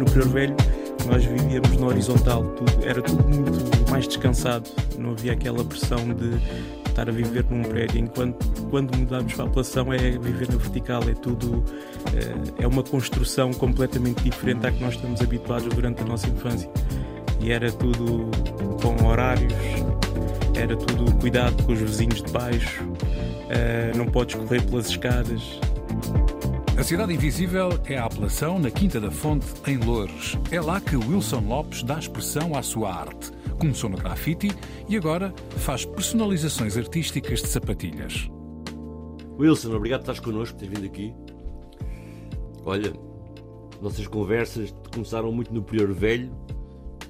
No Prior Velho, nós vivíamos na horizontal, tudo, era tudo muito mais descansado, não havia aquela pressão de estar a viver num prédio, enquanto quando mudamos para a apelação é viver na vertical, é tudo, é, é uma construção completamente diferente à que nós estamos habituados durante a nossa infância. E era tudo com horários, era tudo cuidado com os vizinhos de baixo, uh, não podes correr pelas escadas. A Cidade Invisível é a apelação na Quinta da Fonte, em Loures. É lá que Wilson Lopes dá expressão à sua arte. Começou no grafite e agora faz personalizações artísticas de sapatilhas. Wilson, obrigado por estás connosco, por teres vindo aqui. Olha, nossas conversas começaram muito no Prior Velho.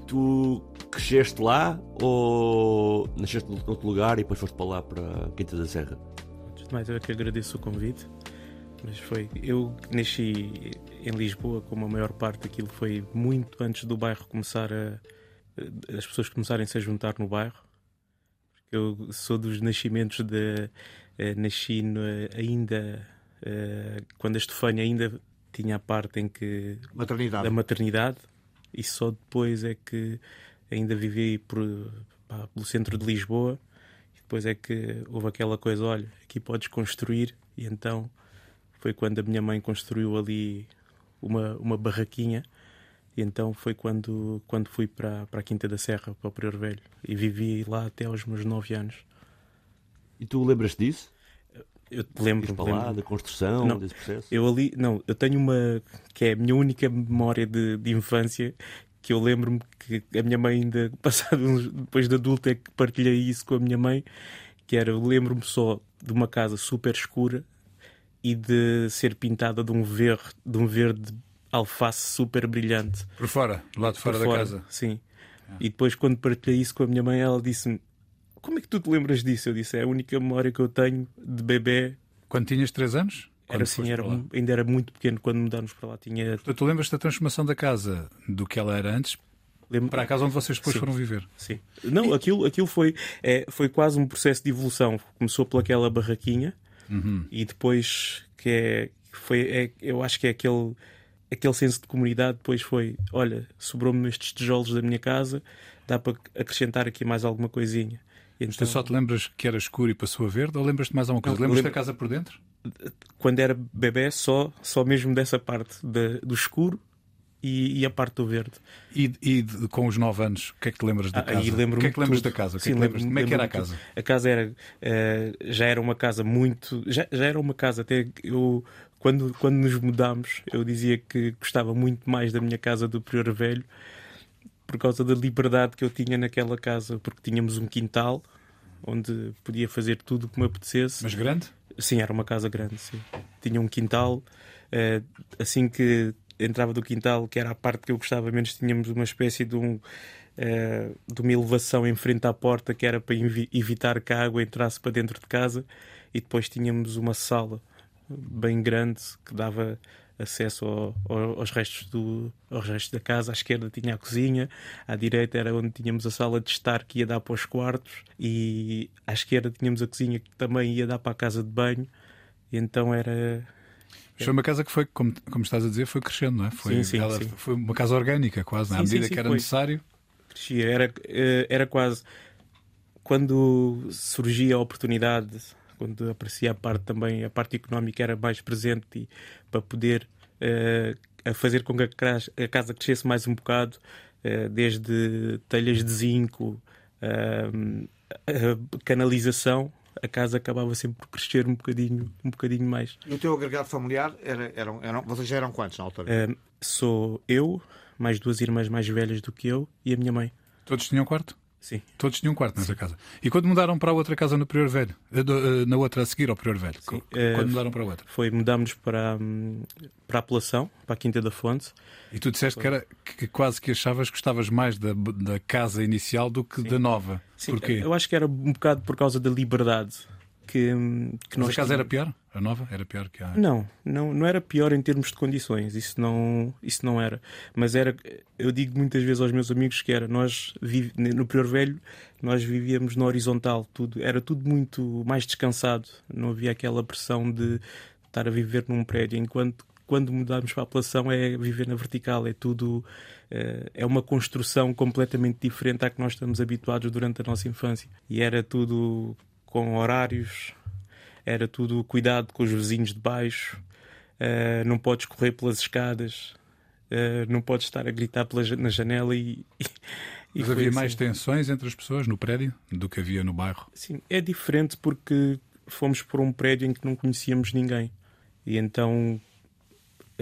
Tu cresceste lá ou nasceste noutro lugar e depois foste para lá, para a Quinta da Serra? Antes de mais, eu é que agradeço o convite. Mas foi. Eu nasci em Lisboa, como a maior parte daquilo foi muito antes do bairro começar a. as pessoas começarem-se a juntar no bairro. Porque eu sou dos nascimentos de. Uh, nasci no, ainda. Uh, quando a Estefânia ainda tinha a parte em que. Maternidade. Da maternidade. E só depois é que ainda vivi por, pá, pelo centro de Lisboa. E depois é que houve aquela coisa: olha, aqui podes construir. E então foi quando a minha mãe construiu ali uma, uma barraquinha. E então foi quando, quando fui para, para a Quinta da Serra, para o Prior Velho. E vivi lá até aos meus 9 anos. E tu lembras disso? Eu lembro para lá, da construção, não, desse processo? Eu ali, não, eu tenho uma que é a minha única memória de, de infância que eu lembro-me que a minha mãe ainda passado depois de adulta é que partilhei isso com a minha mãe que era eu lembro-me só de uma casa super escura e de ser pintada de um verde, de um verde alface super brilhante. Por fora, do lado de fora, fora da casa. Sim. É. E depois, quando partilhei isso com a minha mãe, ela disse-me: Como é que tu te lembras disso? Eu disse: É a única memória que eu tenho de bebê. Quando tinhas 3 anos? Era assim, era, ainda era muito pequeno quando mudámos para lá. Tinha... Portanto, tu lembras da transformação da casa do que ela era antes Lembro... para a casa onde vocês depois Sim. foram viver? Sim. Não, aquilo, aquilo foi, é, foi quase um processo de evolução. Começou pelaquela barraquinha uhum. e depois que é foi é, eu acho que é aquele aquele senso de comunidade depois foi olha sobrou-me estes tijolos da minha casa dá para acrescentar aqui mais alguma coisinha então... Tu só te lembras que era escuro e passou a verde ou lembras-te mais alguma coisa? Não, lembras lembro... da casa por dentro? Quando era bebê, só, só mesmo dessa parte de, do escuro e, e, a parte do verde. E, e de, com os 9 anos, o que é que te lembras da ah, casa? o que é que lembras tudo. da casa? Sim, que é que lembras, como é que era a casa? Tudo. A casa era, uh, já era uma casa muito. Já, já era uma casa, até eu. Quando, quando nos mudámos, eu dizia que gostava muito mais da minha casa do Prior Velho por causa da liberdade que eu tinha naquela casa, porque tínhamos um quintal onde podia fazer tudo o que me apetecesse. Mas grande? Sim, era uma casa grande, sim. Tinha um quintal. Uh, assim que entrava do quintal, que era a parte que eu gostava menos, tínhamos uma espécie de um. Uh, de uma elevação em frente à porta que era para evitar que a água entrasse para dentro de casa e depois tínhamos uma sala bem grande que dava acesso ao, ao, aos, restos do, aos restos da casa. À esquerda tinha a cozinha, à direita era onde tínhamos a sala de estar que ia dar para os quartos, e à esquerda tínhamos a cozinha que também ia dar para a casa de banho. E então era. Foi uma casa que foi, como, como estás a dizer, foi crescendo, não é? Foi, sim, sim, ela, sim. foi uma casa orgânica, quase, sim, à medida que era foi. necessário. Crescia, era, eh, era quase. Quando surgia a oportunidade quando aparecia a parte também, a parte económica era mais presente e, para poder uh, fazer com que a casa crescesse mais um bocado, uh, desde telhas de zinco, uh, canalização, a casa acabava sempre por crescer um bocadinho, um bocadinho mais. E o teu agregado familiar, era, eram, eram, vocês já eram quantos na altura? sou eu, mais duas irmãs mais velhas do que eu e a minha mãe. Todos tinham quarto? Sim. Todos tinham um quarto nessa casa. E quando mudaram para a outra casa no Prior Velho? Eh, eh, Na outra a seguir ao Prior Velho? Sim, eh, Quando mudaram para a outra? Foi, mudámos para, hum, para a apelação, para a Quinta da Fonte. E tu disseste que, era, que quase que achavas que gostavas mais da, da casa inicial do que da nova. Sim, Porquê? eu acho que era um bocado por causa da liberdade que, hum, que Mas nós a casa era tínhamos. pior? A nova era pior que a. Não, não, não era pior em termos de condições, isso não, isso não era. Mas era, eu digo muitas vezes aos meus amigos que era, nós no Prior Velho, nós vivíamos na horizontal, tudo, era tudo muito mais descansado, não havia aquela pressão de estar a viver num prédio, enquanto quando mudarmos para a apelação é viver na vertical, é tudo, eh, é uma construção completamente diferente à que nós estamos habituados durante a nossa infância. E era tudo com horários, era tudo cuidado com os vizinhos de baixo, eh, não podes correr pelas escadas, eh, não podes estar a gritar pela, na janela e. e Mas havia assim. mais tensões entre as pessoas no prédio do que havia no bairro. Sim, é diferente porque fomos por um prédio em que não conhecíamos ninguém. E então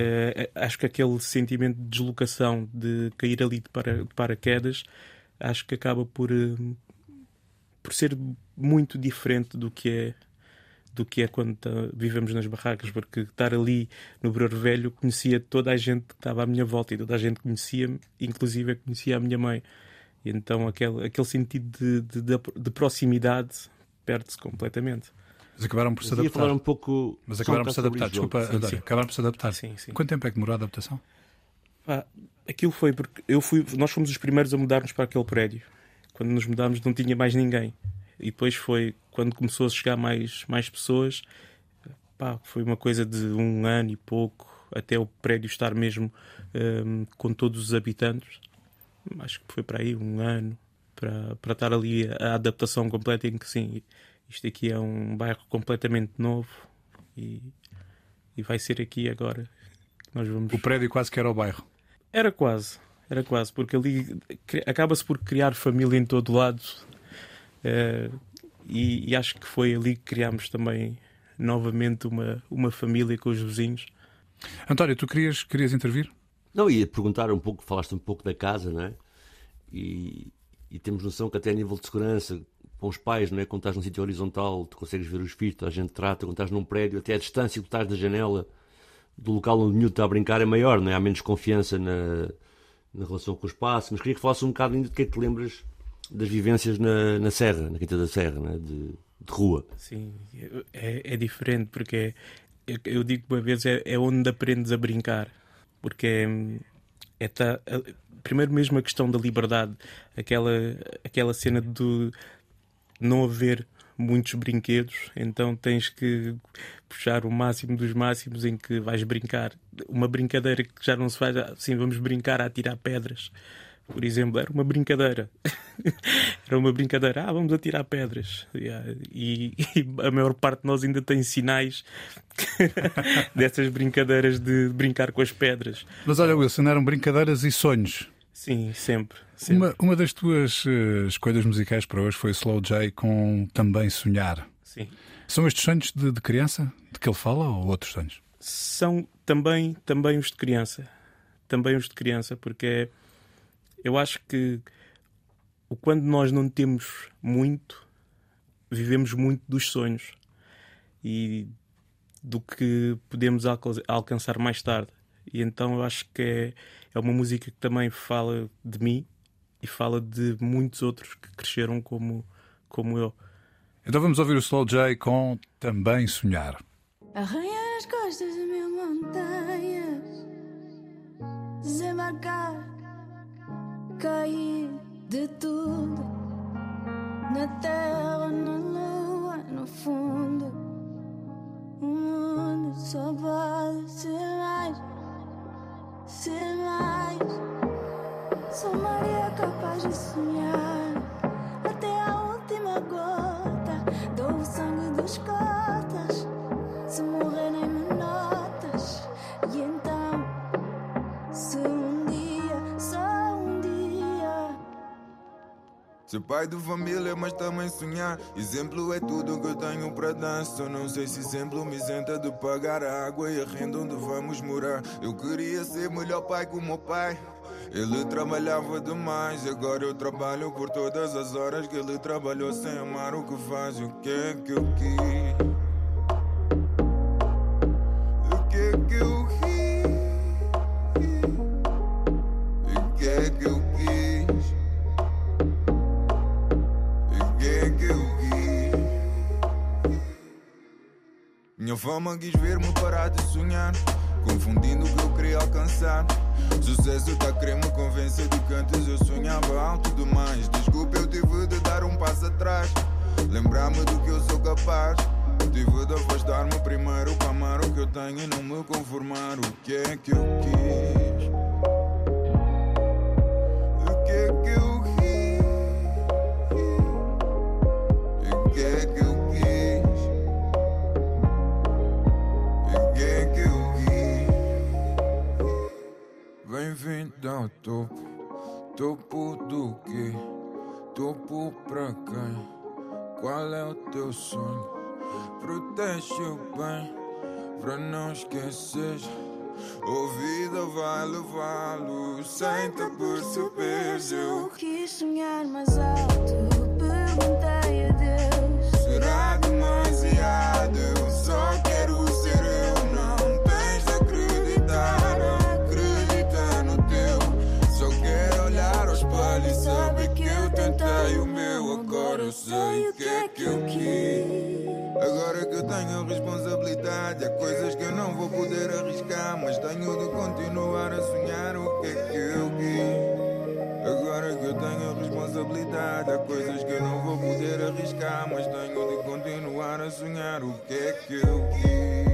eh, acho que aquele sentimento de deslocação, de cair ali de, para, de paraquedas, acho que acaba por, eh, por ser muito diferente do que é do que é quando tá- vivemos nas barracas, porque estar ali no Bror Velho conhecia toda a gente que estava à minha volta e toda a gente conhecia-me, inclusive eu conhecia a minha mãe. E então aquele, aquele sentido de, de, de- de proximidade perde-se completamente. Mas acabaram por se adaptar. falar um pouco. Mas acabaram por se adaptar. Desculpa, Sim, sim. acabaram por se adaptar. Sim, sim. Quanto tempo é que demorou a adaptação? Pá, aquilo foi porque eu fui, nós fomos os primeiros a mudarmos para aquele prédio. Quando nos mudámos não tinha mais ninguém. E depois foi quando começou a chegar mais, mais pessoas, pá, foi uma coisa de um ano e pouco até o prédio estar mesmo hum, com todos os habitantes. Acho que foi para aí um ano para, para estar ali a adaptação completa em que sim, isto aqui é um bairro completamente novo e, e vai ser aqui agora nós vamos. O prédio quase que era o bairro. Era quase, era quase, porque ali acaba-se por criar família em todo lado eh, e, e acho que foi ali que criámos também novamente uma, uma família com os vizinhos. António, tu querias, querias intervir? Não, ia perguntar um pouco, falaste um pouco da casa, não é? E, e temos noção que até a nível de segurança, com os pais, não é? Quando estás num sítio horizontal, tu consegues ver os filhos, a gente trata, quando estás num prédio, até a distância que tu estás da janela do local onde o miúdo está a brincar é maior, não é? Há menos confiança na, na relação com o espaço. Mas queria que falasse um bocado ainda de que é que te lembras das vivências na, na Serra, na Quinta da Serra, não é? de, de rua. Sim, é, é diferente porque é, eu- eu digo uma vez é, é onde aprendes a brincar. Porque é, é primeiro mesmo a questão da liberdade, aquela, aquela cena de não haver muitos brinquedos, então tens que puxar o máximo dos máximos em que vais brincar. Uma brincadeira que já não se faz assim, vamos brincar a tirar pedras. Por exemplo, era uma brincadeira. era uma brincadeira. Ah, vamos atirar pedras. Yeah. E, e a maior parte de nós ainda tem sinais dessas brincadeiras de brincar com as pedras. Mas olha, Wilson, eram brincadeiras e sonhos. Sim, sempre. sempre. Uma, uma das tuas eh, escolhas musicais para hoje foi Slow J com Também Sonhar. Sim. São estes sonhos de, de criança de que ele fala ou outros sonhos? são também, também os de criança. Também os de criança, porque é- eu acho que quando nós não temos muito, vivemos muito dos sonhos e do que podemos alca- alcançar mais tarde. E então eu acho que é, é uma música que também fala de mim e fala de muitos outros que cresceram como, como eu. Então vamos ouvir o Slow J com Também Sonhar. Arranhar as costas de mil montanhas, desembarcar, cair de tudo, na terra, na lua, no fundo. O mundo só pode ser mais, ser mais. Sou Maria capaz de sonhar até a última gota. Dou o sangue dos cotas. Se morrer nem Ser pai de família, mas também sonhar. Exemplo é tudo que eu tenho para dar. Só não sei se exemplo me isenta de pagar a água e a renda onde vamos morar. Eu queria ser melhor pai que o meu pai. Ele trabalhava demais, agora eu trabalho por todas as horas que ele trabalhou sem amar o que faz. O que é que eu quis? Fama quis ver-me parar de sonhar, confundindo o que eu queria alcançar. Sucesso tá a querer me convencer de que antes eu sonhava alto demais. Desculpa, eu tive de dar um passo atrás. Lembrar-me do que eu sou capaz. Tive de afastar-me primeiro para amar o que eu tenho e não me conformar. O que é que eu quis? Bem-vindo ao topo. Topo do quê? Topo pra quem? Qual é o teu sonho? Protege o bem pra não esquecer. A vida vai levá-lo sem te perceber. Eu Eu quis sonhar mais alto. Perguntei a Deus. será demasiado. Sei o que é que eu quis. Agora que eu tenho responsabilidade, há coisas que eu não vou poder arriscar, mas tenho de continuar a sonhar o que é que eu quis. Agora que eu tenho responsabilidade, há coisas que eu não vou poder arriscar, mas tenho de continuar a sonhar o que é que eu quis.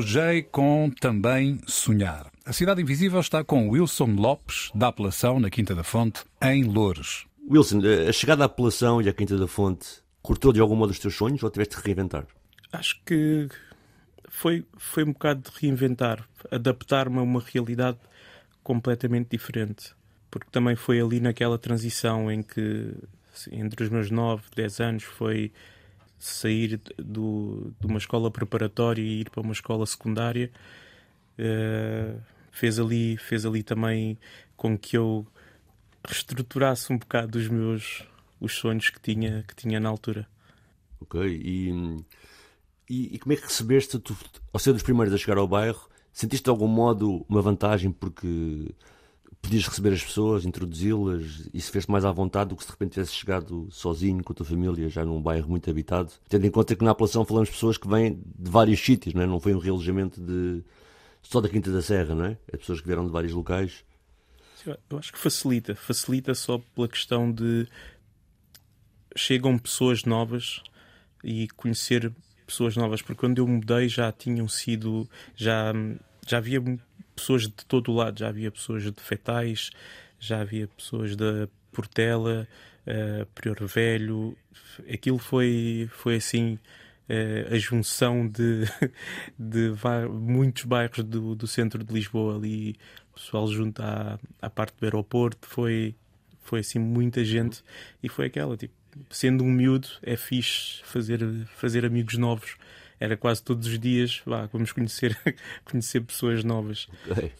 Slow J com também Sonhar. A Cidade Invisível está com Wilson Lopes, da Apelação, na Quinta da Fonte, em Loures. Wilson, a chegada à apelação e à Quinta da Fonte cortou de algum modo os teus sonhos ou tiveste de reinventar? Acho que foi, foi um bocado de reinventar, adaptar-me a uma realidade completamente diferente. Porque também foi ali naquela transição em que, assim, entre os meus 9, 10 anos, foi sair do, de uma escola preparatória e ir para uma escola secundária. Eh, fez, ali, fez ali também com que eu reestruturasse um bocado os meus os sonhos que tinha, que tinha na altura. Ok? E, e, e como é que recebeste, tu, ao ser dos primeiros a chegar ao bairro, sentiste de algum modo uma vantagem porque podias receber as pessoas, introduzi-las e se fez mais à vontade do que se de repente tivesse chegado sozinho com a tua família já num bairro muito habitado? Tendo em conta que na apelação falamos de pessoas que vêm de vários sítios, não, é? não foi um realojamento de, só da Quinta da Serra, não é? É pessoas que vieram de vários locais. Eu acho que facilita, facilita só pela questão de chegam pessoas novas e conhecer pessoas novas, porque quando eu mudei já tinham sido, já, já havia pessoas de todo o lado, já havia pessoas de Fetais, já havia pessoas da Portela, uh, Prior Velho, aquilo foi, foi assim uh, a junção de, de muitos bairros do, do centro de Lisboa ali, pessoal junto à, à parte do aeroporto, foi, foi assim muita gente. E foi aquela, tipo, sendo um miúdo, é fixe fazer, fazer amigos novos. Era quase todos os dias, vá, vamos conhecer, conhecer pessoas novas. Okay.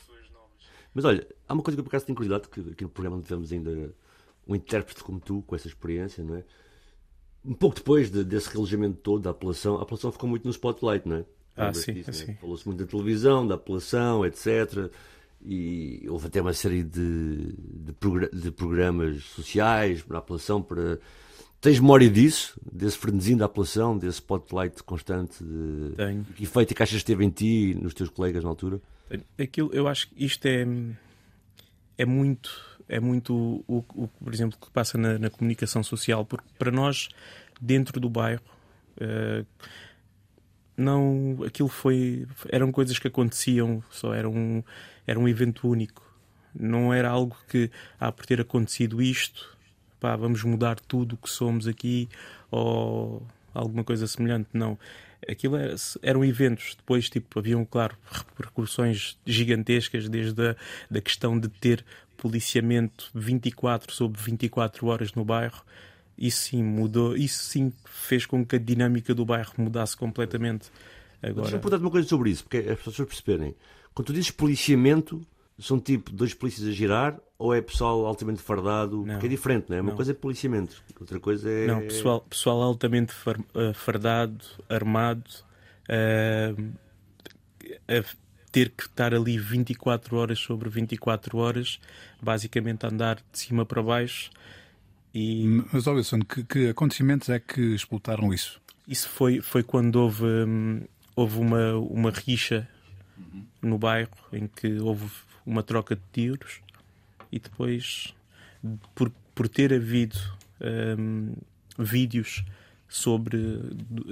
Mas olha, há uma coisa que eu por acaso tenho curiosidade, que aqui no programa não tivemos ainda um intérprete como tu, com essa experiência, não é? Um pouco depois de, desse relojamento todo da apelação, a apelação ficou muito no spotlight, não é? Ah, sim, disso, sim. É? Falou-se muito da televisão, da apelação, etc. E houve até uma série de, de, progr de programas sociais na apelação para Tens memória disso? Desse frenesim da apelação, desse spotlight constante? De... Tenho. Que efeito que achas que teve em ti e nos teus colegas na altura? Aquilo, eu acho que isto é, é muito, é muito o, o, por exemplo, que passa na, na, comunicação social, porque para nós, dentro do bairro, uh, não, aquilo foi, eram coisas que aconteciam, só era um, era um evento único. Não era algo que, ah, por ter acontecido isto, pá, vamos mudar tudo o que somos aqui ou alguma coisa semelhante. Não. Aquilo era, eram eventos. Depois, tipo, haviam, claro, repercussões gigantescas, desde a da questão de ter policiamento 24 sobre 24 horas no bairro. Isso sim mudou, isso sim fez com que a dinâmica do bairro mudasse completamente. Deixa-me Agora, perguntar uma coisa sobre isso, porque as pessoas perceberem. Quando tu dizes policiamento, são tipo dois polícias a girar ou é pessoal altamente fardado? Não. Porque é diferente, não é? Uma Não. coisa é policiamento, outra coisa é. Não, pessoal, pessoal altamente far- eh, fardado, armado, eh, a ter que estar ali 24 horas sobre 24 horas, basicamente a andar de cima para baixo. E Mas, ó Wilson, que, que acontecimentos é que explotaram isso? isso foi, foi quando houve, hum, houve uma, uma rixa no bairro em que houve uma troca de tiros e depois, por, por ter havido hum, vídeos sobre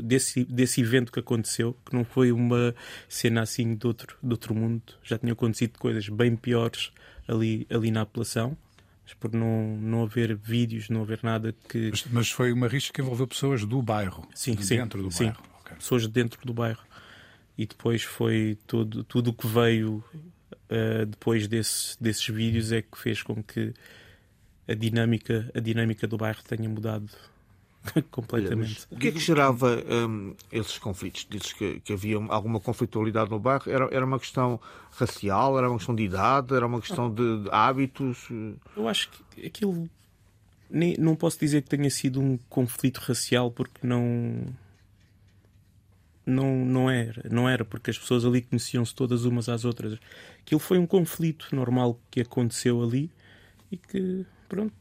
desse, desse evento que aconteceu, que não foi uma cena assim de outro, de outro mundo, já tinham acontecido coisas bem piores ali, ali na apelação, mas por não, não haver vídeos, não haver nada que, Mas, mas foi uma rixa que envolveu pessoas do bairro. Sim, de sim, Dentro do sim. bairro. Ok. pessoas dentro do bairro. E depois foi tudo tudo o que veio eh, depois desse, desses vídeos é que fez com que a dinâmica, a dinâmica do bairro tenha mudado completamente. O que é que gerava hum, esses conflitos? Dizes que, que havia alguma conflitualidade no bairro. Era, era uma questão racial, era uma questão de idade, era uma questão de, de hábitos. Eu acho que aquilo nem, não posso dizer que tenha sido um conflito racial porque não não, não era, não era porque as pessoas ali conheciam-se todas umas às outras. Aquilo foi um conflito normal que aconteceu ali e que pronto.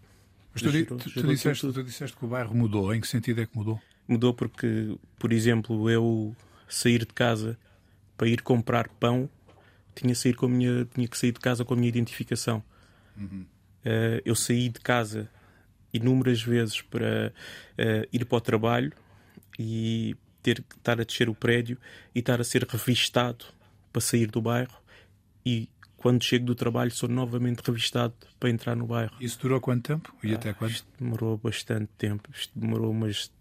Mas tu, gerou- tu- tu gerou disseste, tudo. tu disseste que o bairro mudou. Em que sentido é que mudou? Mudou porque, por exemplo, eu sair de casa para ir comprar pão tinha, sair com a minha, tinha que sair de casa com a minha identificação. Eh, eu saí de casa inúmeras vezes para eh, ir para o trabalho e ter que estar a descer o prédio e estar a ser revistado para sair do bairro e quando chego do trabalho sou novamente revistado para entrar no bairro. Isso durou quanto tempo? E até quando? Isto demorou bastante tempo. Isto demorou umas.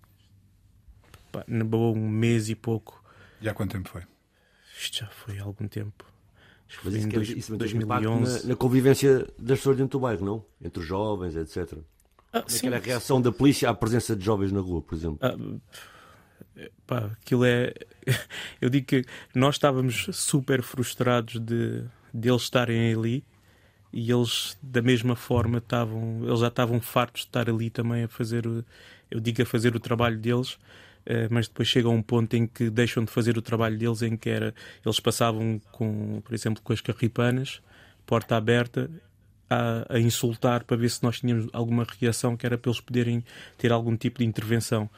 Pá, um mês e pouco. E há quanto tempo foi? Isto já foi há algum tempo. Acho que Mas foi isso, em dois- isso tem um impacto 2011. na, na convivência das pessoas dentro do bairro, não? Entre os jovens, etc. Ah, Como é sim. que era a reação da polícia à presença de jovens na rua, por exemplo? Ah, pá, aquilo é. Eu digo que nós estávamos super frustrados de, de eles estarem ali e eles, da mesma forma, estavam. Eles já estavam fartos de estar ali também a fazer. o- Eu digo a fazer o trabalho deles. eh, Mas depois chega um ponto em que deixam de fazer o trabalho deles, em que era eles passavam com, por exemplo, com as carripanas, porta aberta, a, a insultar para ver se nós tínhamos alguma reação que era para eles poderem ter algum tipo de intervenção.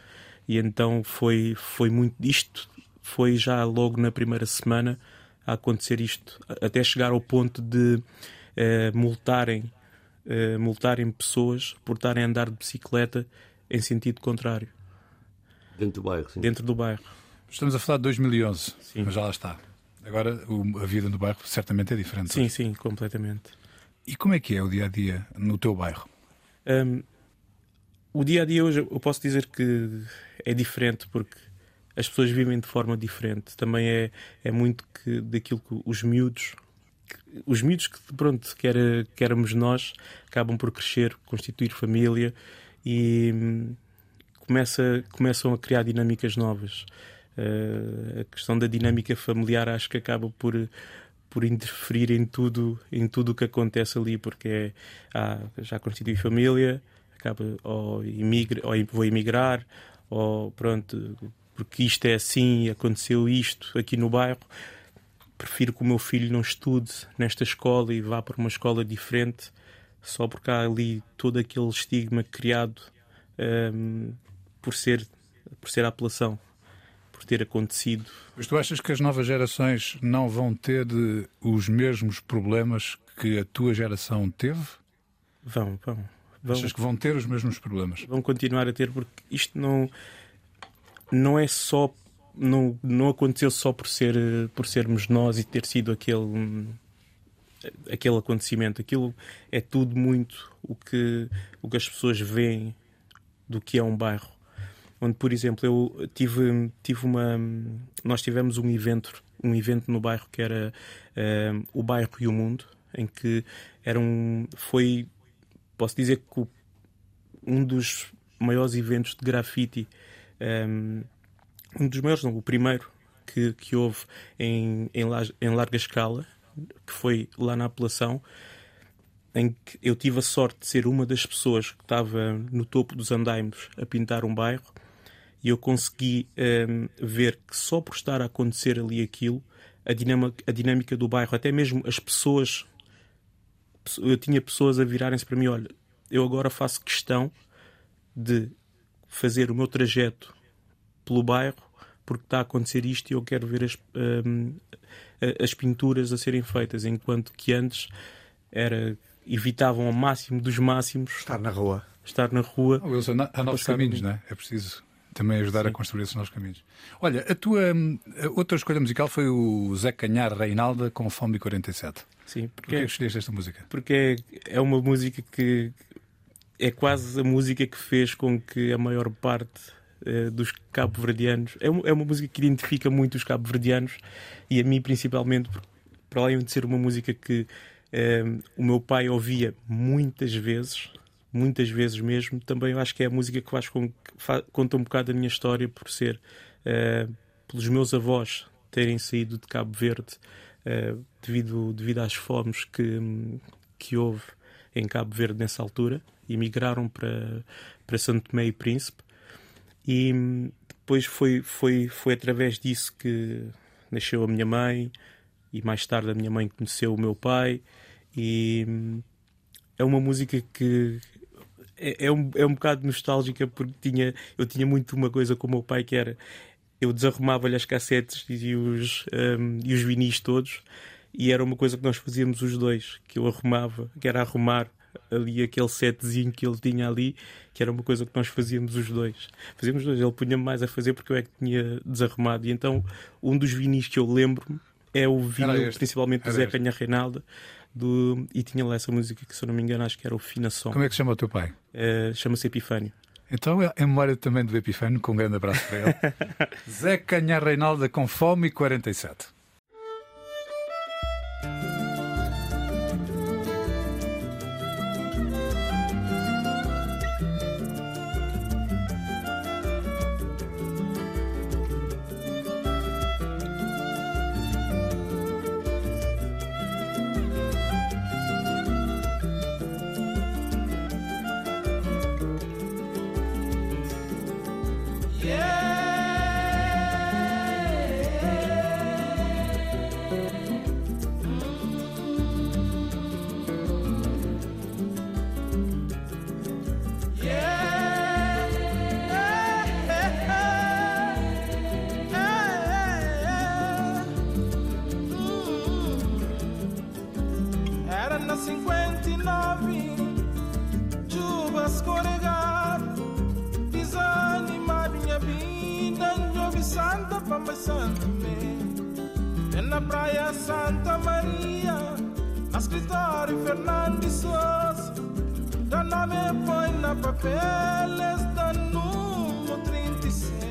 E então foi, foi muito isto, foi já logo na primeira semana a acontecer isto, até chegar ao ponto de eh, multarem, eh, multarem pessoas por estarem a andar de bicicleta em sentido contrário, Dentro do bairro, sim. dentro do bairro. Estamos a falar de 2011, Sim. mas já lá está. Agora o- a vida no bairro certamente é diferente. Sim, sim, completamente. E como é que é o dia a dia no teu bairro? Hum, o dia a dia hoje eu posso dizer que é diferente porque as pessoas vivem de forma diferente. Também é, é muito que, daquilo que os miúdos, que- os miúdos que pronto, que, era, que éramos nós, acabam por crescer, constituir família e hum, começa, começam a criar dinâmicas novas. Eh, a questão da dinâmica familiar acho que acaba por por interferir em tudo em tudo o que acontece ali porque é, ah, já constitui família acaba ou imigra ou vou emigrar ou pronto porque isto é assim aconteceu isto aqui no bairro prefiro que o meu filho não estude nesta escola e vá para uma escola diferente só porque há ali todo aquele estigma criado hum, por ser por ser a apelação por ter acontecido Mas tu achas que as novas gerações não vão ter eh, os mesmos problemas que a tua geração teve? vão vão vão Achas que vão ter os mesmos problemas? vão continuar a ter porque isto não não é só não, não aconteceu só por, ser, por sermos nós e ter sido aquele, aquele acontecimento. Aquilo é tudo muito o que, o que as pessoas veem do que é um bairro. Onde, por exemplo, eu tive, tive uma. Nós tivemos um evento, um evento no bairro que era eh, o bairro e o mundo, em que era um, foi, posso dizer que o- um dos maiores eventos de grafite, um, um dos maiores, não, o primeiro que, que houve em, em, em larga escala, que foi lá na apelação, em que eu tive a sorte de ser uma das pessoas que estava no topo dos andaimes a pintar um bairro e eu consegui hum, ver que só por estar a acontecer ali aquilo, a dinâmica, a dinâmica do bairro, até mesmo as pessoas, eu tinha pessoas a virarem-se para mim: olha, eu agora faço questão de fazer o meu trajeto pelo bairro porque está a acontecer isto e eu quero ver as, a- as pinturas a serem feitas, enquanto que antes era evitavam ao máximo dos máximos Estar na rua. estar na rua. Oh, Wilson, há novos caminhos, um- não é? É preciso também ajudar a construir esses novos caminhos. Olha, a tua hum, a outra escolha musical foi o Zé Canhar Reinalda com Fome 47. Sim, Por que é porque, que escolheste esta música? porque é, é uma música que é quase a música que fez com que a maior parte eh, dos cabo-verdianos é, uma- é uma música que identifica muito os cabo-verdianos e a mim principalmente, para além de ser uma música que eh, o meu pai ouvia muitas vezes, muitas vezes mesmo, também acho que é a música que faz com que conta um bocado a minha história por ser eh, pelos meus avós terem saído de Cabo Verde eh, devido, devido às fomes que, que houve em Cabo Verde nessa altura. E migraram para, para Santo Tomé e Príncipe. E hum, depois foi, foi, foi através disso que nasceu a minha mãe e mais tarde a minha mãe conheceu o meu pai. E hum, é uma música que é, é, um, é um bocado nostálgica porque tinha, eu tinha muito uma coisa com o meu pai que era eu desarrumava-lhe as cassetes e os, hum, e os vinis todos e era uma coisa que nós fazíamos os dois, que eu arrumava, que era arrumar ali aquele setzinho que ele tinha ali, que era uma coisa que nós fazíamos os dois. Fazíamos os dois, ele punha-me mais a fazer porque eu é que tinha desarrumado. E então um dos vinis que eu lembro-me é o vinil, principalmente do Zé. Canha Reinaldo, do, e tinha lá essa música que, se eu não me engano, acho que era o Fina Som. Como é que se chama o teu pai? Eh, Chama-se Epifânio. Então, em memória também do Epifânio, com um grande abraço para ele. Zé Canhar Reinalda com Fome 47. ambizioso, já não me põe na papel, está 36.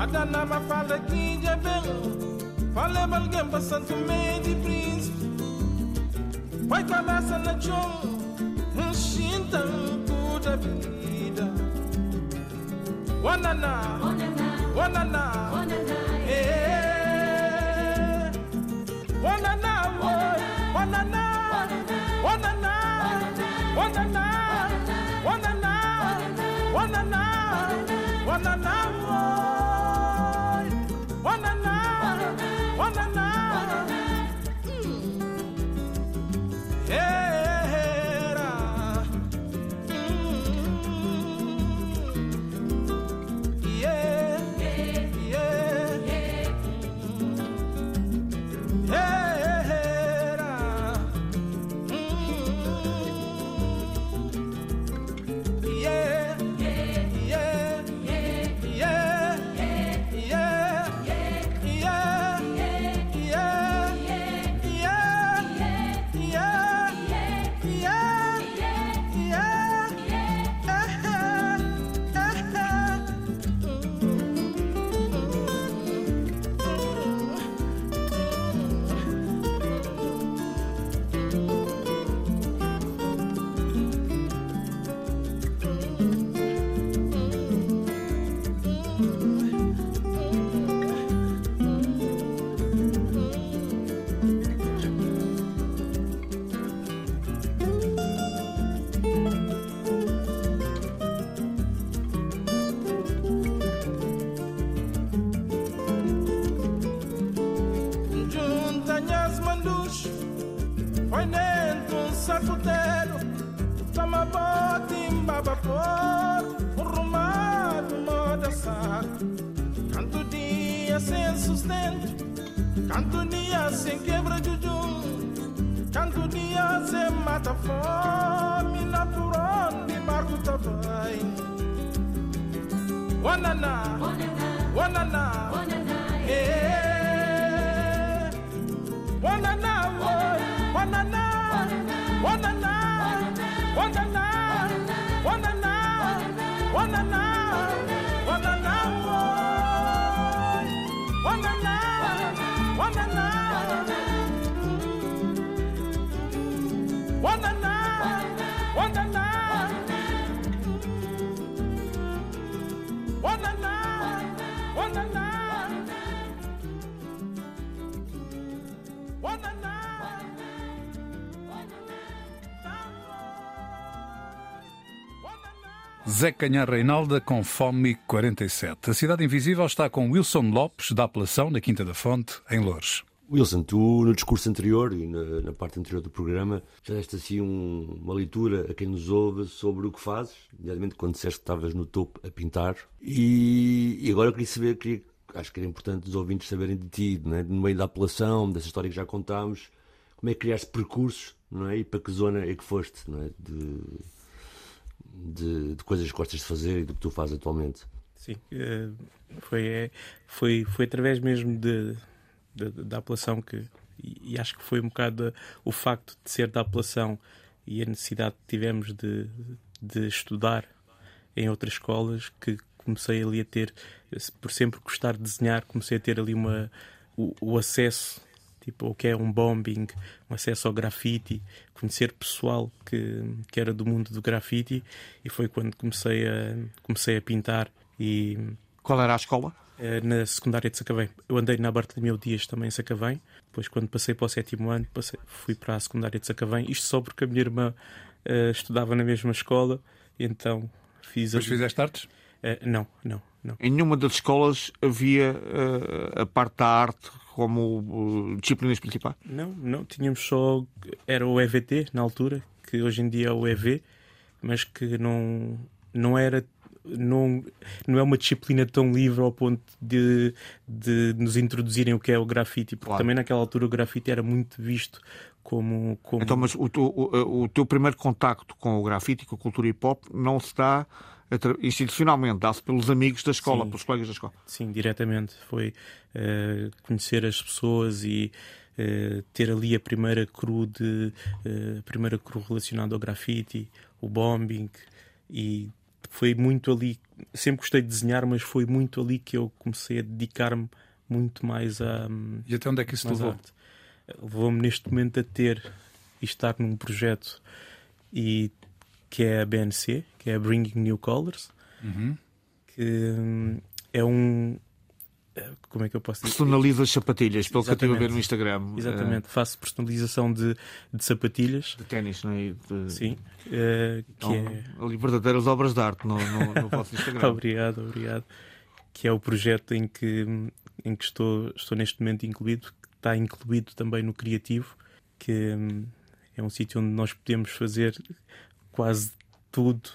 Bada na mafalda que já vem, fala alguém para Santo Meio de Príncipe. Vai cabeça na chão, um chinta toda a vida. Wanana, wanana, eh. Wanana, woy, wanana, wanana, wanana, wanana, wanana, wanana, Zé Canhar Reinalda com Fome 47. A Cidade Invisível está com Wilson Lopes, da Apelação, na Quinta da Fonte, em Loures. Wilson, tu no discurso anterior e na, na parte anterior do programa já deste assim um- uma leitura a quem nos ouve sobre o que fazes, nomeadamente quando disseste que estavas no topo a pintar. E, e agora eu queria saber, queria, acho que era importante os ouvintes saberem de ti, é? no meio da apelação, dessa história que já contámos, como é que criaste percursos não é? e para que zona é que foste é? de, de, de coisas que gostas de fazer e do que tu fazes atualmente. Sim, eh, foi, é, foi, foi através mesmo de, de- da apelação que. E, acho que foi um bocado o facto de ser da apelação e a necessidade que tivemos de, de estudar em outras escolas que comecei ali a ter, por sempre gostar de desenhar, comecei a ter ali uma, o, o acesso tipo o que é um bombing, um acesso ao grafite, conhecer pessoal que, que era do mundo do grafite e foi quando comecei a, comecei a pintar e Qual era a escola? eh, na secundária de Sacavém. Eu andei na Bartolomeu Dias também em Sacavém. Depois, quando passei para o sétimo ano, passei- fui para a secundária de Sacavém. Isto só porque a minha irmã eh, estudava na mesma escola, e então fiz. Depois ali- fizeste artes? Eh, não, não, não. Em nenhuma das escolas havia eh, a parte da arte como disciplinas principais? Não, não, tínhamos só. Era o EVT na altura, que hoje em dia é o EV, mas que não, não era. Não, não é uma disciplina tão livre ao ponto de, de nos introduzirem o que é o grafite, porque Claro. também naquela altura o grafite era muito visto como. como Então, mas o, teu- o- o teu primeiro contacto com o grafite com a cultura hip hop não se dá institucionalmente, dá-se pelos amigos da escola, Sim. pelos colegas da escola. Sim, diretamente. Foi eh, conhecer as pessoas e eh, ter ali a primeira cru de eh, a primeira cru relacionada ao grafite, o bombing e foi muito ali. Sempre gostei de desenhar, mas foi muito ali que eu comecei a dedicar-me muito mais a E até onde é que isso levou? Levou-me neste momento a ter e estar num projeto e que é a BNC, que é a Bringing New Colors, Uhum. que hum, é um como é que eu posso dizer? Personaliza as sapatilhas, pelo que eu estive a ver Exatamente. no Instagram. Exatamente, faço personalização de, de sapatilhas, de ténis, não é? De- sim, eh, que Então, é ali verdadeiras obras de arte no, no, no vosso Instagram. Obrigado, obrigado. Que é o projeto em que, em que estou, estou neste momento incluído, que está incluído também no Criativo, que hum, é um sítio onde nós podemos fazer quase tudo,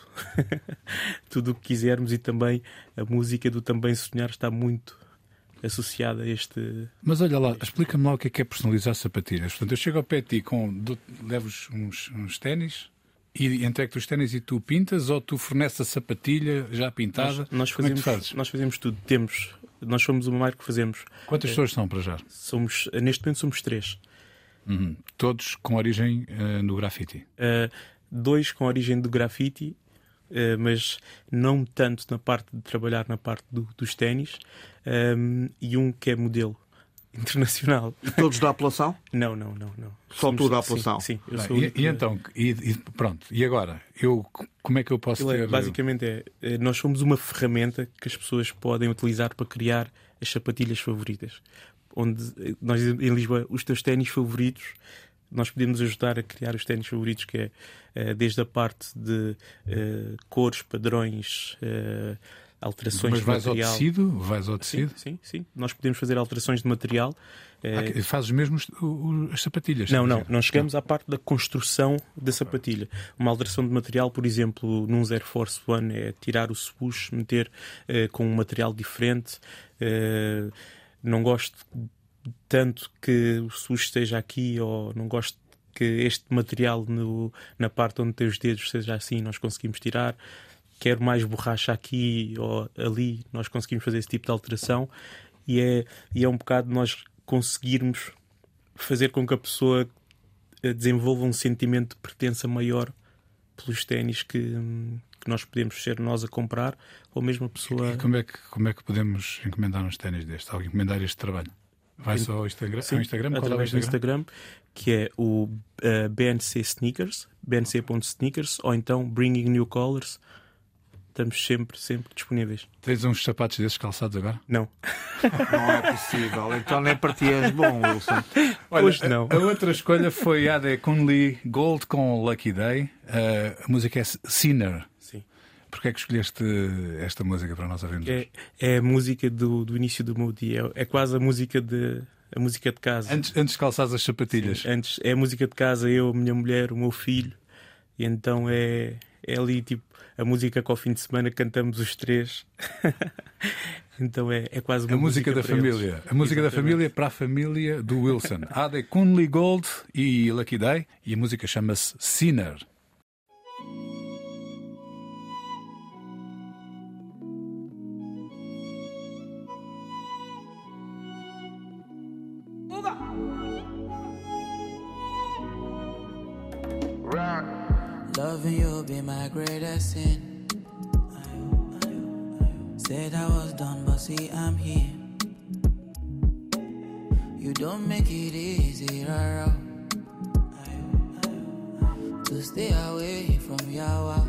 tudo o que quisermos e também a música do Também Sonhar está muito associada a este. Mas olha lá, explica-me lá o que é que é personalizar sapatilhas. Portanto, eu chego ao pé de ti com. dou- levo-vos uns, uns ténis e entrego-te os ténis e tu pintas ou tu forneces a sapatilha já pintada? Nós, nós é fazemos, fazes? nós fazemos tudo. Temos, nós somos uma marca que fazemos. Quantas pessoas são para já? Somos, neste momento somos três. Uhum. Todos com origem eh, no grafite. Uh, dois com origem do grafite, uh, mas não tanto na parte de trabalhar na parte do- dos ténis, um, e um que é modelo internacional. E todos da apelação? Não, não, não, não. Só tu da sim, apelação? Sim, eu Bem, sou o e, e então, e, e pronto, e agora? Eu, como é que eu posso Aquilo é- ter. basicamente é, eh, nós somos uma ferramenta que as pessoas podem utilizar para criar as sapatilhas favoritas. Onde eh, nós em Lisboa, os teus ténis favoritos, nós podemos ajudar a criar os ténis favoritos, que é eh, desde a parte de eh, cores, padrões, eh, alterações Mas de vais ao material. tecido? Vais ao Sim, tecido? sim, sim. Nós podemos fazer alterações de material. eh, Ah, que- fazes mesmo as sapatilhas? não, não, não chegamos à parte da construção da sapatilha. Uma alteração de material, por exemplo, num Air Force One, é tirar o swoosh, meter eh, com um material diferente. Eh, não gosto tanto que o swoosh esteja aqui, ou não gosto que este material no- na parte onde tem os dedos seja assim, nós conseguimos tirar. Quero mais borracha aqui ou ali, nós conseguimos fazer esse tipo de alteração. E é, e é um bocado nós conseguirmos fazer com que a pessoa eh, desenvolva um sentimento de pertença maior pelos ténis que, hum, que nós podemos ser nós a comprar, ou mesmo a pessoa. E como é, que, como é que podemos encomendar uns ténis destes? Ou encomendar este trabalho? Vai só ao Instagram? Sim, ao Instagram? Qual é o através do Instagram? Instagram, que é o eh, BNC Sneakers, bnc.sneakers, ou então Bringing New Colors. Estamos sempre, sempre disponíveis. Tens uns sapatos desses calçados agora? Não, Não é possível. Então nem para ti és bom, Wilson. hoje não. A, a outra escolha foi a de Kunli Gold com Lucky Day. Uh, a música é Sinner. Sim. Porquê é que escolheste esta música para nós ouvirmos? É, é a música do, do início do meu dia. É, é quase a música de, a música de casa. Antes, antes de calçares as sapatilhas. Antes é a música de casa, eu, a minha mulher, o meu filho, e então é, é ali tipo a música que ao fim de semana cantamos os três. então é, é quase uma A música da para eles. família. A música da Exatamente. família para a família do Wilson. Há de Kunli Gold e Lucky Day. E a música chama-se Sinner. Loving you be my sin. Said I was done, but see I'm here. You don't make it easy, rara. To stay away from Yawa.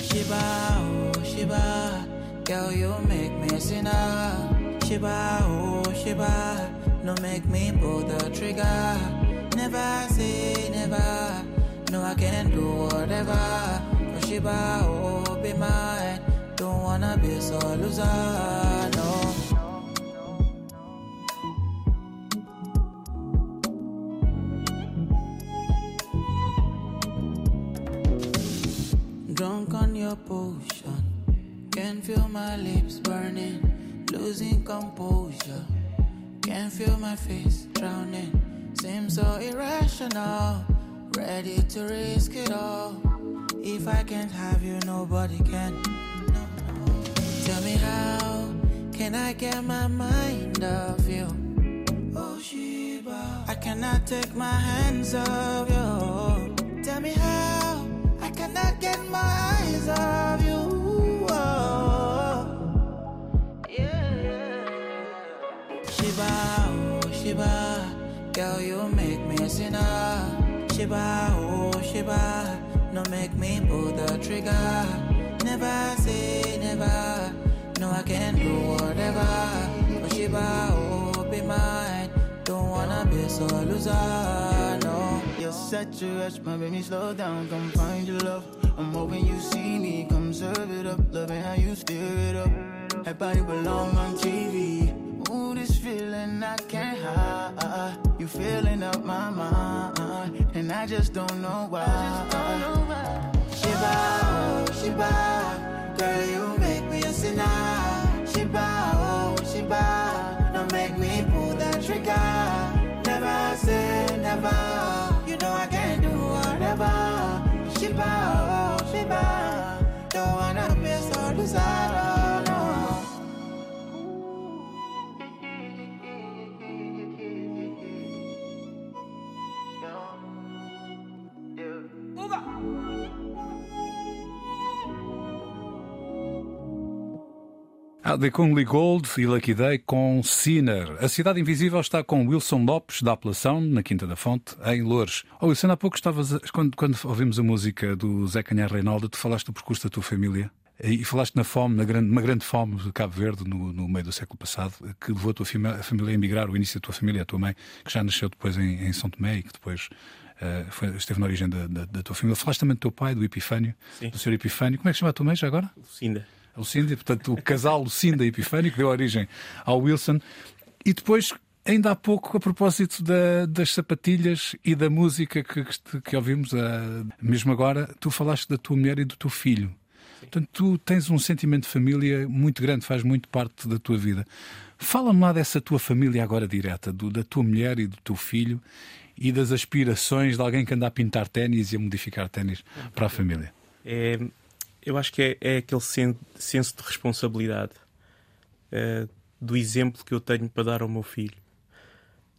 Shiba, oh Shiba, girl you make me sinner. Shiba, oh Shiba, no make me pull the trigger. Never say never. No, I can do whatever. Cause For oh, be mine. Don't wanna be so loser, no. Drunk on your potion, can feel my lips burning, losing composure. Can feel my face drowning, seems so irrational. Ready to risk it all. If I can't have you, nobody can. No. Tell me how can I get my mind off you? Oh, she I cannot take my hands off you. Tell me how I cannot get my eyes off you. Oh. Shiba, oh Shiba, girl you make me a sinner. Shiba, oh Shiba, no make me pull the trigger. Never say never, no I can do whatever. Oh Shiba, oh be mine, don't wanna be so loser, no. You're such a rush, my baby, slow down, come find your love. I'm hoping you see me, come serve it up, loving how you stir it up. That body belong on TV. Ooh, this feeling I can't hide. You feel mind, and I just don't know why. Shiba, oh Shiba, girl you make me a sinner. Shiba, oh Shiba, don't make me pull that trigger. Never say never, you know I can do whatever. Shiba, oh Shiba, don't wanna be so loser, The Kungly Gold e Lucky Day com Sinner. A Cidade Invisível está com Wilson Lopes, da Apelação, na Quinta da Fonte, em Loures. Oh, Wilson, há pouco estavas. Quando, quando ouvimos a música do Zé Canhar Reinaldo, tu falaste do percurso da tua família e falaste na fome, na grande, uma grande fome de Cabo Verde no, no meio do século passado, que levou a tua fami- a família a emigrar, o início da tua família, a tua mãe, que já nasceu depois em, em São Tomé e que depois. eh, foi- esteve na origem da, da- da tua família. Falaste também do teu pai, do Epifânio, Sim. do Sr. Epifânio. Como é que se chama a tua mãe já agora? Lucinda. A Lucinda, portanto, o casal Lucinda e Epifânio, que deu origem ao Wilson. E depois, ainda há pouco, a propósito da- das sapatilhas e da música que, que, que ouvimos, ah, mesmo agora, tu falaste da tua mulher e do teu filho. Portanto, tu tens um sentimento de família muito grande, faz muito parte da tua vida. Fala-me lá dessa tua família agora direta, do- da tua mulher e do teu filho e das aspirações de alguém que anda a pintar ténis e a modificar ténis para a família. É, eu acho que é, é aquele sen- senso de responsabilidade eh, do exemplo que eu tenho para dar ao meu filho,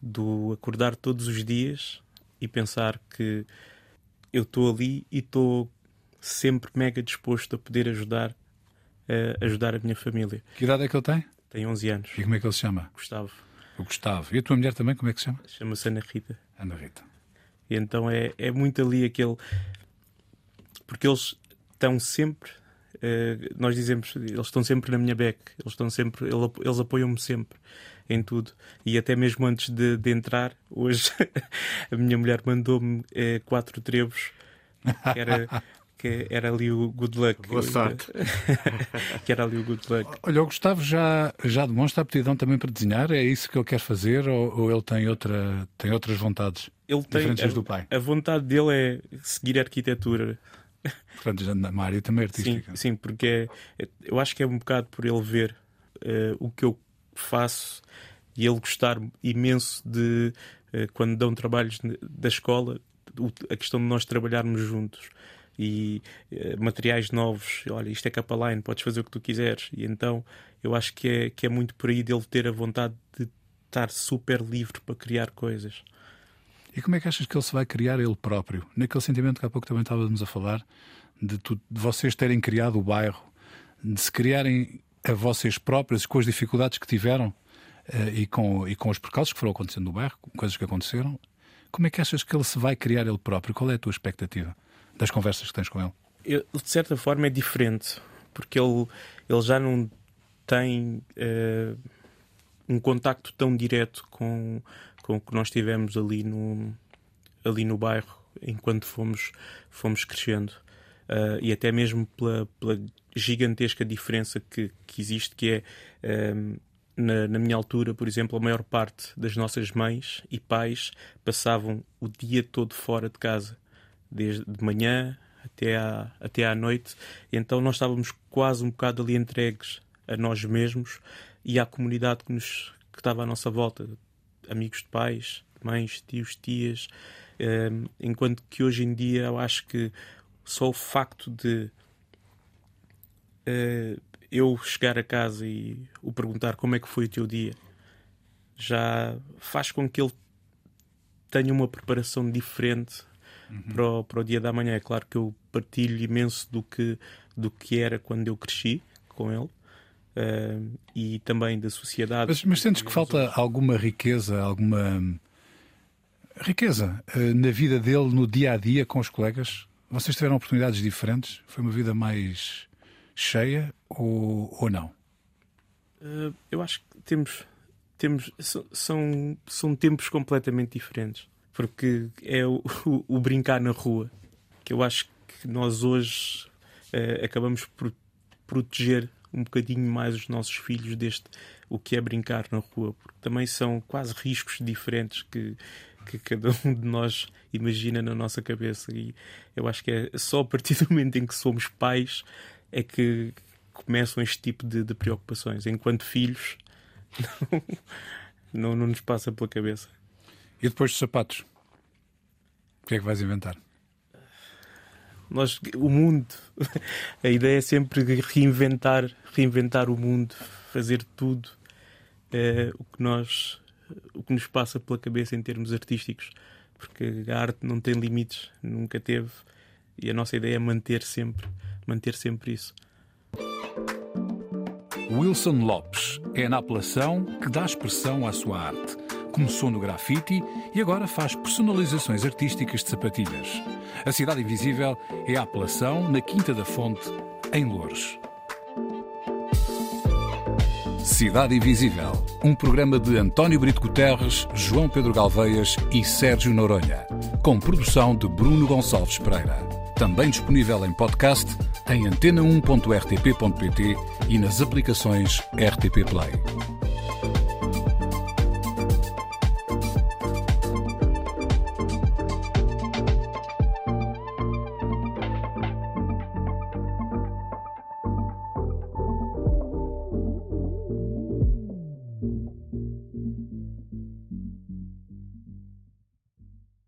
do acordar todos os dias e pensar que eu estou ali e estou sempre mega disposto a poder ajudar, eh, ajudar a minha família. Que idade é que ele tem? Tem 11 anos, E como é que ele se chama? Gustavo, O Gustavo. E a tua mulher também, como é que se chama? chama-se Ana Rita. Ana Rita. E então é, é muito ali aquele. Porque eles estão sempre. eh, nós dizemos, eles estão sempre na minha back, eles estão sempre, ele- eles apoiam-me sempre em tudo. E até mesmo antes de, de entrar, hoje a minha mulher mandou-me eh, quatro trebos, que era, que era ali o good luck. Boa sorte. que era ali o good luck. Olha, o Gustavo já, já demonstra aptidão também para desenhar? É isso que ele quer fazer ou, ou ele tem, outra, tem outras vontades? Ele tem, Diferentes das do pai. a, a vontade dele é seguir a arquitetura. Portanto, já na área também Sim, artística. sim, porque é- é- eu acho que é um bocado por ele ver eh, o que eu faço e ele gostar imenso de eh, quando dão trabalhos da escola, a questão de nós trabalharmos juntos e eh, materiais novos. Olha, isto é capa line, podes fazer o que tu quiseres. E então eu acho que é, que é muito por aí dele ter a vontade de estar super livre para criar coisas. E como é que achas que ele se vai criar ele próprio? Naquele sentimento que há pouco também estávamos a falar, de, tu- de vocês terem criado o bairro, de se criarem a vocês próprios com as dificuldades que tiveram eh, e, com, e com os percalços que foram acontecendo no bairro, coisas que aconteceram. Como é que achas que ele se vai criar ele próprio? Qual é a tua expectativa das conversas que tens com ele? de certa forma é diferente porque ele, ele já não tem eh, um contacto tão direto com, com que nós tivemos ali no, ali no bairro enquanto fomos, fomos crescendo. Ah, e até mesmo pela, pela gigantesca diferença que, que existe, que é ehm, na, na minha altura, por exemplo, a maior parte das nossas mães e pais passavam o dia todo fora de casa, desde de manhã até à, até à noite, então nós estávamos quase um bocado ali entregues a nós mesmos e à comunidade que, nos, que estava à nossa volta, amigos de pais, mães, tios, tias, Ehm, enquanto que hoje em dia eu acho que só o facto de eh, eu chegar a casa e o perguntar como é que foi o teu dia já faz com que ele tenho uma preparação diferente para, o, para o dia da manhã. É claro que eu partilho imenso do que, do que era quando eu cresci com ele. Eh, e também da sociedade. Mas, mas sentes que falta alguma riqueza, alguma riqueza eh, na vida dele no dia a dia com os colegas? Vocês tiveram oportunidades diferentes? Foi uma vida mais cheia ou, ou não? Uh, eu acho que temos, temos são, são tempos completamente diferentes. Porque é o, o- o brincar na rua que eu acho que nós hoje uh, acabamos por proteger um bocadinho mais os nossos filhos deste o que é brincar na rua, porque também são quase riscos diferentes que, que cada um de nós imagina na nossa cabeça. E eu acho que é só a partir do momento em que somos pais é que começam este tipo de, de preocupações. Enquanto filhos, não, não nos passa pela cabeça. E depois dos sapatos? O que é que vais inventar? Nós, o mundo, a ideia é sempre reinventar, reinventar o mundo, fazer tudo eh, o que nós, o que nos passa pela cabeça em termos artísticos, porque a arte não tem limites, nunca teve, e a nossa ideia é manter sempre, manter sempre isso. Wilson Lopes é na apelação que dá expressão à sua arte. Começou no grafite e agora faz personalizações artísticas de sapatilhas. A Cidade Invisível é a apelação na Quinta da Fonte, em Louros. Cidade Invisível, um programa de António Brito Guterres, João Pedro Galveias e Sérgio Noronha, com produção de Bruno Gonçalves Pereira. Também disponível em podcast em antena1.rtp.pt e nas aplicações RTP Play.